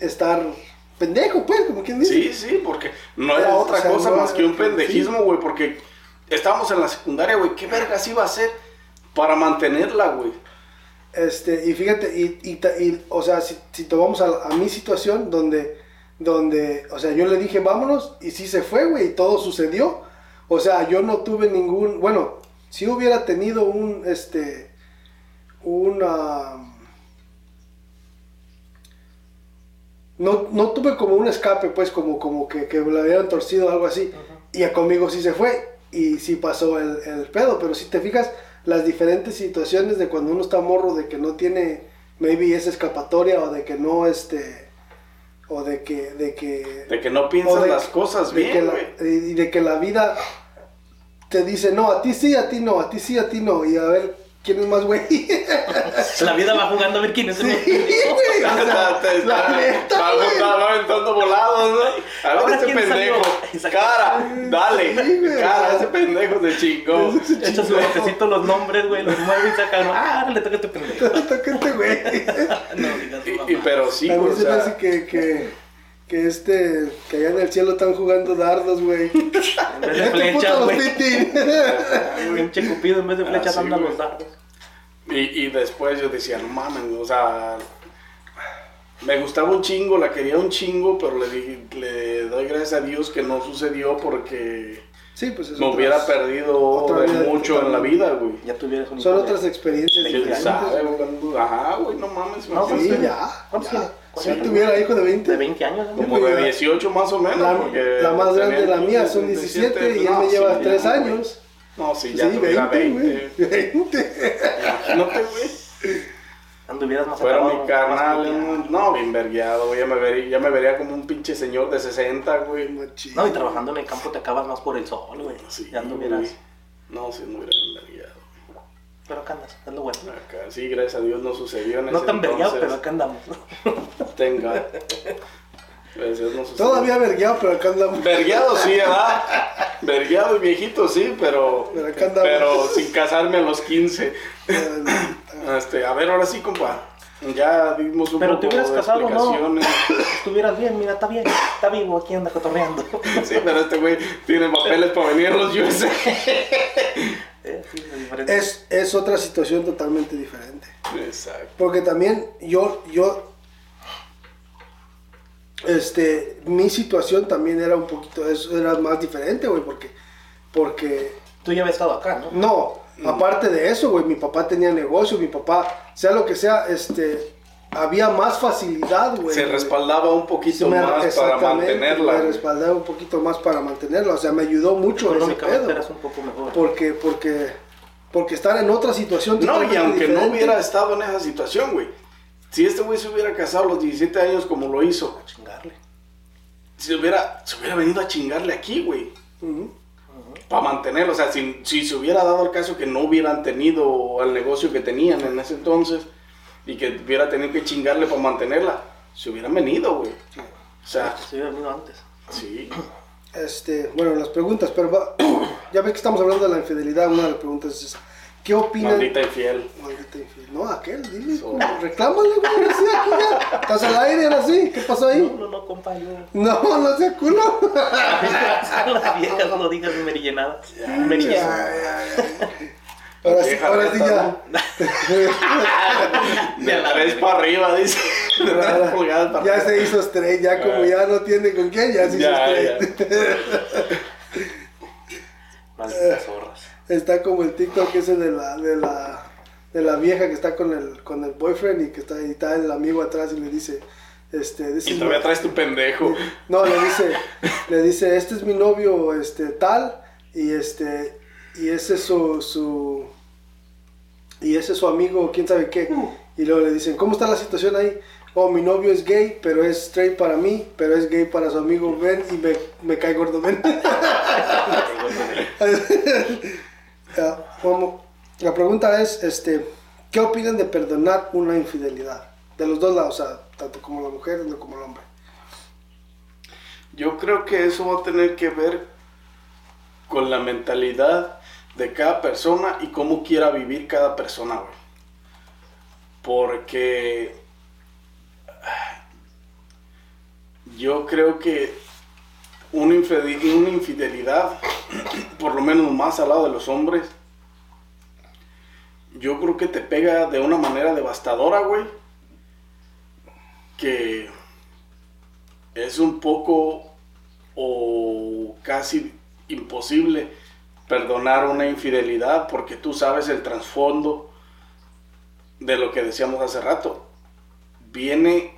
estar pendejo, pues, como quien dice. Sí, sí, porque no era O otra sea, cosa no- más que un pendejismo, güey, porque estábamos en la secundaria, güey, ¿qué vergas iba a hacer para mantenerla, güey? Este, y fíjate, y, y, y, o sea, si, si tomamos a, a mi situación donde, donde, o sea, yo le dije vámonos y sí se fue, güey, y todo sucedió. O sea, yo no tuve ningún, bueno, si hubiera tenido un, este, una, no, no tuve como un escape, pues, como, como que, que me lo habían torcido o algo así. Y a conmigo sí se fue y sí pasó el, el pedo. Pero si te fijas, las diferentes situaciones de cuando uno está morro, de que no tiene, maybe esa escapatoria o de que no, este, o de que, de que... De que no piensas de- las cosas de que bien, la- y de que la vida te dice, no, a ti sí, a ti no, a ti sí, a ti no. Y a ver, ¿quién es más güey? La vida va jugando a ver quién es el Sí, más pendejo. güey, o sea, la neta, va- güey. va- va aventando volados, ¿no? A ver Ahora, este ¿quién pendejo. Cara, dale. Sí. Cara, ese pendejo se chingó. Echa su botecito los nombres, güey, los mueve y saca. Ah, le toca este pendejo. Tócate, güey. No digas tu Y, mamá. y- pero sí, a güey, o se me sea, hace que, que, que este, que allá en el cielo están jugando dardos, güey. En vez de Este flechas, los güey. Pinche cupido en vez de flechas Ah, sí, anda güey. los dardos. Y, y después yo decía, no mames, o sea, me gustaba un chingo, la quería un chingo, pero le, dije, le doy gracias a Dios que no sucedió porque Sí, pues es me otras- hubiera perdido otra de vida mucho en la vida, güey. Ya tuvieras un Son otras experiencias Veinte ¿Quién diferentes. sabe, güey? Ajá, güey, no mames. No, imagínate. Sí, ¿Cuántos ya. ¿Cuántos ya. Si ¿Cuántos tuviera hijo de 20. De 20 años, ¿no? Como de 18 más o menos. La, porque la más grande, tenía la mía, 15, son 17 y él no, me lleva sí, 3 ya, años. No, sí, Sí, ya tuviera 20, 20. güey. 20. Imagínate, güey. Anduvieras más Fuera mi carnal, no, bien vergueado, güey. Ya me, vería, ya me vería como un pinche señor de 60, güey. Machín. No, y trabajando en el campo te acabas más por el sol, güey. Sí, ya anduvieras. No, sí, no hubiera bien vergueado. Pero acá andas, es lo bueno. Acá, sí, gracias a Dios no sucedió en No ese tan vergueado, pero acá andamos. Tenga. Gracias a Dios no sucedió. Todavía vergueado, pero acá andamos. Vergueado sí, ¿verdad? Vergueado y viejito sí, pero. Pero acá andamos. Pero sin casarme a los 15. Este, a ver, ahora sí, compa. Ya dimos un Pero poco te hubieras de casado, ¿no? explicaciones. Estuvieras bien, mira, está bien. Está vivo, aquí anda cotorreando. Sí, pero este güey tiene papeles para venir a los USA. Eh, sí. Es, es otra situación totalmente diferente. Exacto. Porque también yo, yo, este, mi situación también era un poquito, es- era más diferente, güey, porque, porque, Tú ya habías estado acá, ¿no? no, aparte de eso, güey, mi papá tenía negocio, mi papá, sea lo que sea, este, había más facilidad, güey. Se respaldaba un poquito Me- más para mantenerla. Me respaldaba un poquito más para mantenerla, o sea, me ayudó mucho ese pedo. eras un poco mejor. Porque, porque, porque estar en otra situación No, y aunque no hubiera estado en esa situación, güey. Si este güey se hubiera casado a los 17 años como lo hizo, A chingarle. si hubiera, se hubiera venido a chingarle aquí, güey. Para mantenerlo. O sea, si, si se hubiera dado el caso que no hubieran tenido el negocio que tenían en ese entonces y que hubiera tenido que chingarle para mantenerla, se hubieran venido, güey. O sea, Se hubiera venido antes. sí. Este, bueno, las preguntas, pero va- ya ves que estamos hablando de la infidelidad, una de las preguntas es esa. ¿Qué opinan? Maldita infiel. Maldita infiel. No, aquel, dile, So- reclámale, güey, ahora sí, aquí ya. Estás al aire, ahora sí, ¿qué pasó ahí? No, no, no, compa, yo. No, no sea culo. Las viejas no digas merillenadas. Merillenadas. Ahora sí, ahora sí ya. De tres para arriba, dice. De tres pulgadas para Ya se hizo straight, ya como ya no tiene con quién, ya se hizo straight. Malditas zorras. Está como el TikTok ese de la, de la, de la vieja que está con el, con el boyfriend y que está, y está el amigo atrás y le dice, este, Y todavía traes tu pendejo. no, le dice, le dice, este es mi novio, este, tal, y este, y ese es su, su, y ese es su amigo, quién sabe qué. Y luego le dicen, ¿cómo está la situación ahí? Oh, mi novio es gay, pero es straight para mí, pero es gay para su amigo Ben y me, me cae gordo Ben. La pregunta es, este, ¿qué opinan de perdonar una infidelidad? De los dos lados, o sea, tanto como la mujer como el hombre. Yo creo que eso va a tener que ver con la mentalidad de cada persona y cómo quiera vivir cada persona, güey. Porque yo creo que una infide- una infidelidad, por lo menos más al lado de los hombres, yo creo que te pega de una manera devastadora, güey. Que es un poco o casi imposible perdonar una infidelidad porque tú sabes el trasfondo de lo que decíamos hace rato. Viene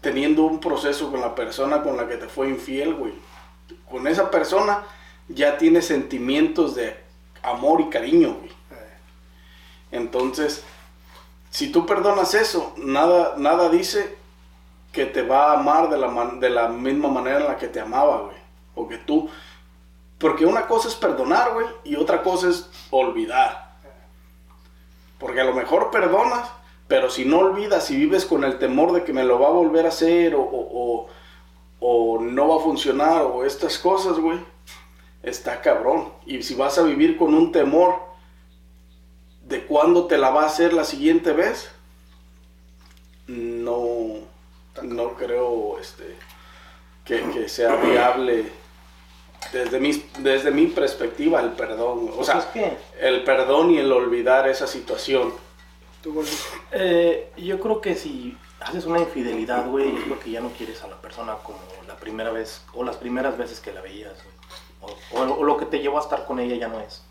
teniendo un proceso con la persona con la que te fue infiel, güey. Con esa persona ya tienes sentimientos de amor y cariño, güey. Entonces, si tú perdonas eso, nada, nada dice que te va a amar de la, de la misma manera en la que te amaba, güey. O que tú... Porque una cosa es perdonar, güey, y otra cosa es olvidar. Porque a lo mejor perdonas, pero si no olvidas, si vives con el temor de que me lo va a volver a hacer, o, o, o- o no va a funcionar, o estas cosas, güey, está cabrón. Y si vas a vivir con un temor de cuándo te la va a hacer la siguiente vez, no, no creo este, que, que sea viable desde mi, desde mi perspectiva el perdón. O sea, Pues es que- el perdón y el olvidar esa situación. Tú. Eh, yo creo que si haces una infidelidad, güey, es porque ya no quieres a la persona como la primera vez o las primeras veces que la veías, güey. O, o- o lo que te llevó a estar con ella ya no es.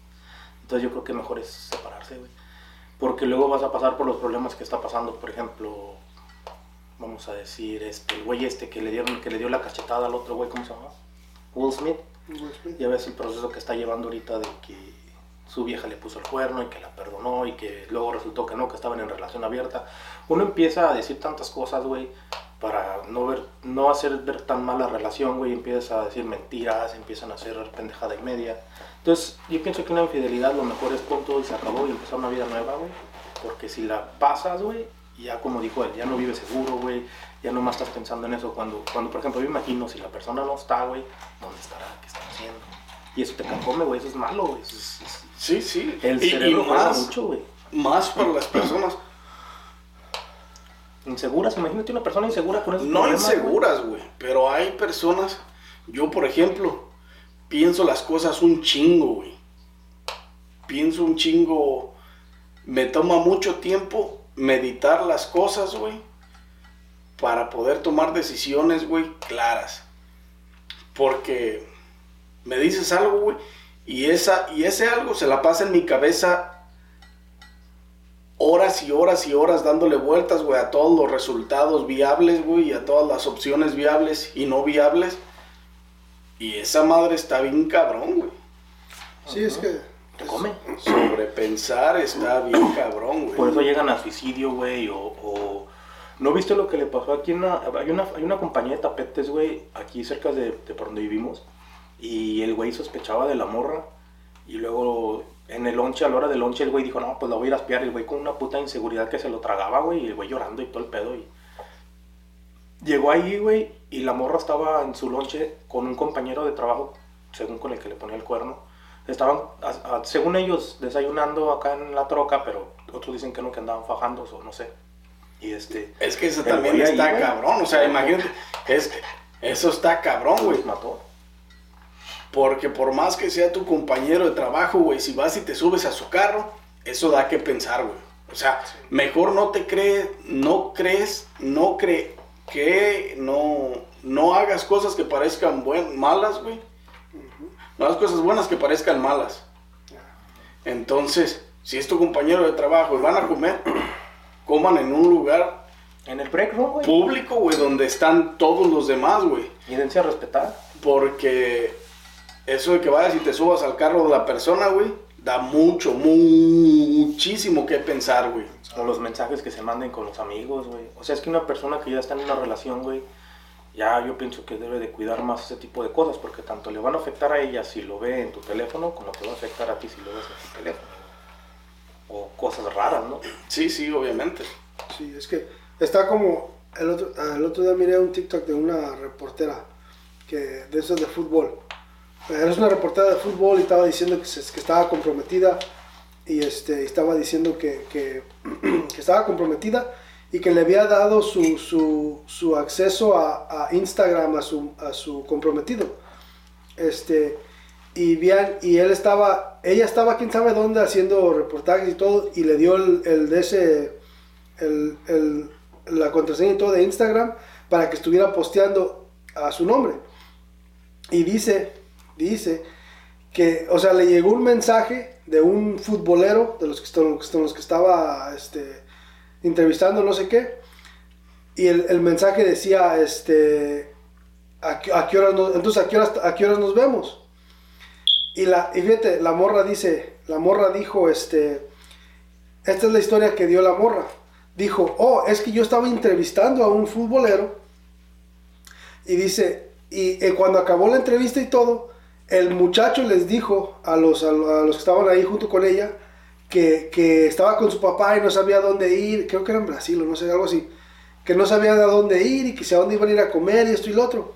Entonces yo creo que mejor es separarse, güey. Porque luego vas a pasar por los problemas que está pasando, por ejemplo, vamos a decir, este, el güey este que le dieron, que le dio la cachetada al otro güey, ¿cómo se llama? Will Smith. Ya ves el proceso que está llevando ahorita de que su vieja le puso el cuerno y que la perdonó y que luego resultó que no, que estaban en relación abierta. Uno empieza a decir tantas cosas, güey, para no ver, no hacer ver tan mal la relación, güey, empiezas a decir mentiras, empiezan a hacer pendejada y media. Entonces, yo pienso que una infidelidad lo mejor es punto y se acabó y empezar una vida nueva, güey. Porque si la pasas, güey, ya como dijo él, ya no vives seguro, güey, ya no más estás pensando en eso. Cuando, cuando por ejemplo, yo me imagino si la persona no está, güey, ¿dónde estará? ¿Qué está haciendo? Y eso te carcome, güey, eso es malo, güey. eso es- es- Sí, sí. El Y- y cerebro juega más, mucho, güey. más para las personas Inseguras, imagínate una persona insegura con esos no inseguras, güey. Pero hay personas, yo por ejemplo, pienso las cosas un chingo, güey. Pienso un chingo, me toma mucho tiempo meditar las cosas, güey. Para poder tomar decisiones, güey, claras. Porque me dices algo, güey, y, esa, y ese algo se la pasa en mi cabeza horas y horas y horas dándole vueltas, güey, a todos los resultados viables, güey, y a todas las opciones viables y no viables. Y esa madre está bien cabrón, güey. Sí, es que... Te come. Sobrepensar está bien cabrón, güey. Por eso llegan a suicidio, güey, o, o- ¿No viste lo que le pasó aquí? en hay, una, hay una compañía de tapetes, güey, aquí cerca de, de por donde vivimos. Y el güey sospechaba de la morra. Y luego en el lonche, a la hora del lonche, el güey dijo, no, pues la voy a ir a espiar. El güey con una puta inseguridad que se lo tragaba, güey. Y el güey llorando y todo el pedo. Y... Llegó ahí, güey, y la morra estaba en su lonche con un compañero de trabajo, según con el que le ponía el cuerno. Estaban, a- a- según ellos, desayunando acá en la troca, pero otros dicen que no, que andaban fajando o no sé. Y este, Es que eso también ahí, está güey. cabrón. O sea, imagínate, es eso está cabrón, güey. los mató. Porque por más que sea tu compañero de trabajo, güey, si vas y te subes a su carro, eso da que pensar, güey. O sea, mejor no te crees, no crees, no cree que no, no hagas cosas que parezcan buen, malas, güey. No hagas cosas buenas que parezcan malas. Entonces, si es tu compañero de trabajo y van a comer, coman en un lugar En el break room, güey. público, güey, donde están todos los demás, güey. Y dense a respetar. Porque eso de que vayas y te subas al carro de la persona, güey, da mucho, muchísimo que pensar, güey. O los mensajes que se manden con los amigos, güey. O sea, es que una persona que ya está en una relación, güey, ya yo pienso que debe de cuidar más ese tipo de cosas, porque tanto le van a afectar a ella si lo ve en tu teléfono, como te va a afectar a ti si lo ves en tu teléfono. O cosas raras, ¿no? Sí, sí, obviamente. Sí, es que está como. El otro, el otro día miré un TikTok de una reportera que, de esos de fútbol. Era una reportera de fútbol y estaba diciendo que, se- que estaba comprometida y este, estaba diciendo que, que, que estaba comprometida y que le había dado su, su, su acceso a, a Instagram a su, a su comprometido. Este, y bien, y él estaba, ella estaba quién sabe dónde haciendo reportajes y todo, y le dio el, de ese, el, el- la contraseña y todo de Instagram para que estuviera posteando a su nombre. Y dice, dice que, o sea, le llegó un mensaje de un futbolero, de los que, los que estaba este, entrevistando, no sé qué, y el, mensaje decía, este, ¿a a qué horas nos, entonces, ¿a qué horas, a qué horas nos vemos? Y, la, y fíjate, la morra dice, la morra dijo, este, esta es la historia que dio la morra. Dijo, oh, es que yo estaba entrevistando a un futbolero. Y dice, y eh, cuando acabó la entrevista y todo, el muchacho les dijo a los, a, lo- a los que estaban ahí junto con ella que, que estaba con su papá y no sabía dónde ir. Creo que era en Brasil o no sé, algo así. Que no sabía a dónde ir y que si a dónde iban a ir a comer y esto y lo otro.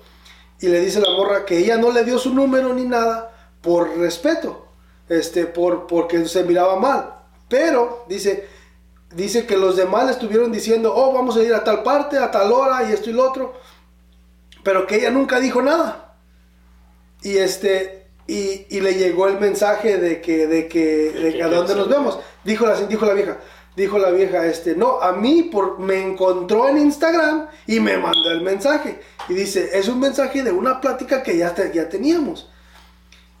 Y le dice la morra que ella no le dio su número ni nada por respeto, este, por, porque se miraba mal. Pero dice, dice que los demás le estuvieron diciendo, oh, vamos a ir a tal parte, a tal hora y esto y lo otro. Pero que ella nunca dijo nada. Y este, y, y le llegó el mensaje de que, de que, de que a dónde nos vemos. Dijo la, dijo la vieja, dijo la vieja, este, no, a mí por, me encontró en Instagram y me mandó el mensaje. Y dice, es un mensaje de una plática que ya, te- ya teníamos.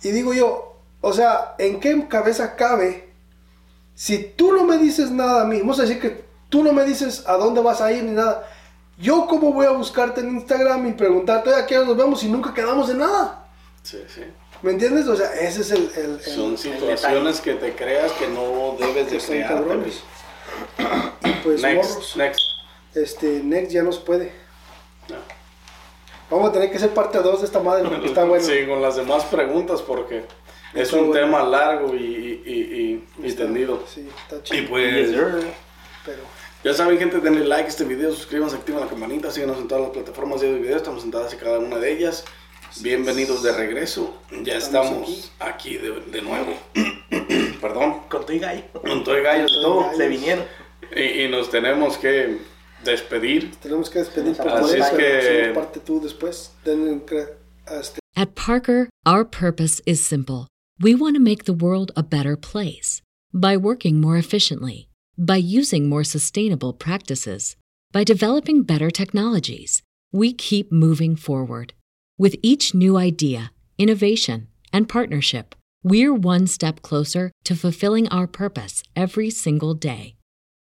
Y digo yo, o sea, ¿en qué cabeza cabe si tú no me dices nada a mí? Vamos a decir que tú no me dices a dónde vas a ir ni nada. Yo cómo voy a buscarte en Instagram y preguntarte, oye, ¿a qué hora nos vemos y nunca quedamos en nada? Sí, sí. ¿Me entiendes? O sea, ese es el... el- el- Son situaciones que te creas que no debes de crear. Y pues, Next, morros, next. este, Next ya no se puede. No. Vamos a tener que hacer parte 2 de esta madre porque está bueno. Sí, con las demás preguntas porque es Está un bueno. tema largo y, y, y, y- y tendido. Sí, está Y chido. pues, Pero ya saben gente, denle like a este video, suscríbanse, activen la campanita, síganos en todas las plataformas de video, estamos en todas y cada una de ellas. Bienvenidos de regreso, ya Estamos estamos aquí de, de nuevo. Perdón, Con tu y gallo. con todo el gallo y todo. Se vinieron. Y, y nos tenemos que despedir. tenemos que despedir por Así es que- parte tú después. Den- cre- este, At Parker, our purpose is simple. We want to make the world a better place by working more efficiently, by using more sustainable practices, by developing better technologies. We keep moving forward. With each new idea, innovation, and partnership, we're one step closer to fulfilling our purpose every single day.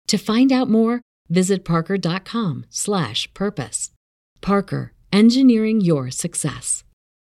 To find out more, visit parker.com/purpose. Parker, engineering your success.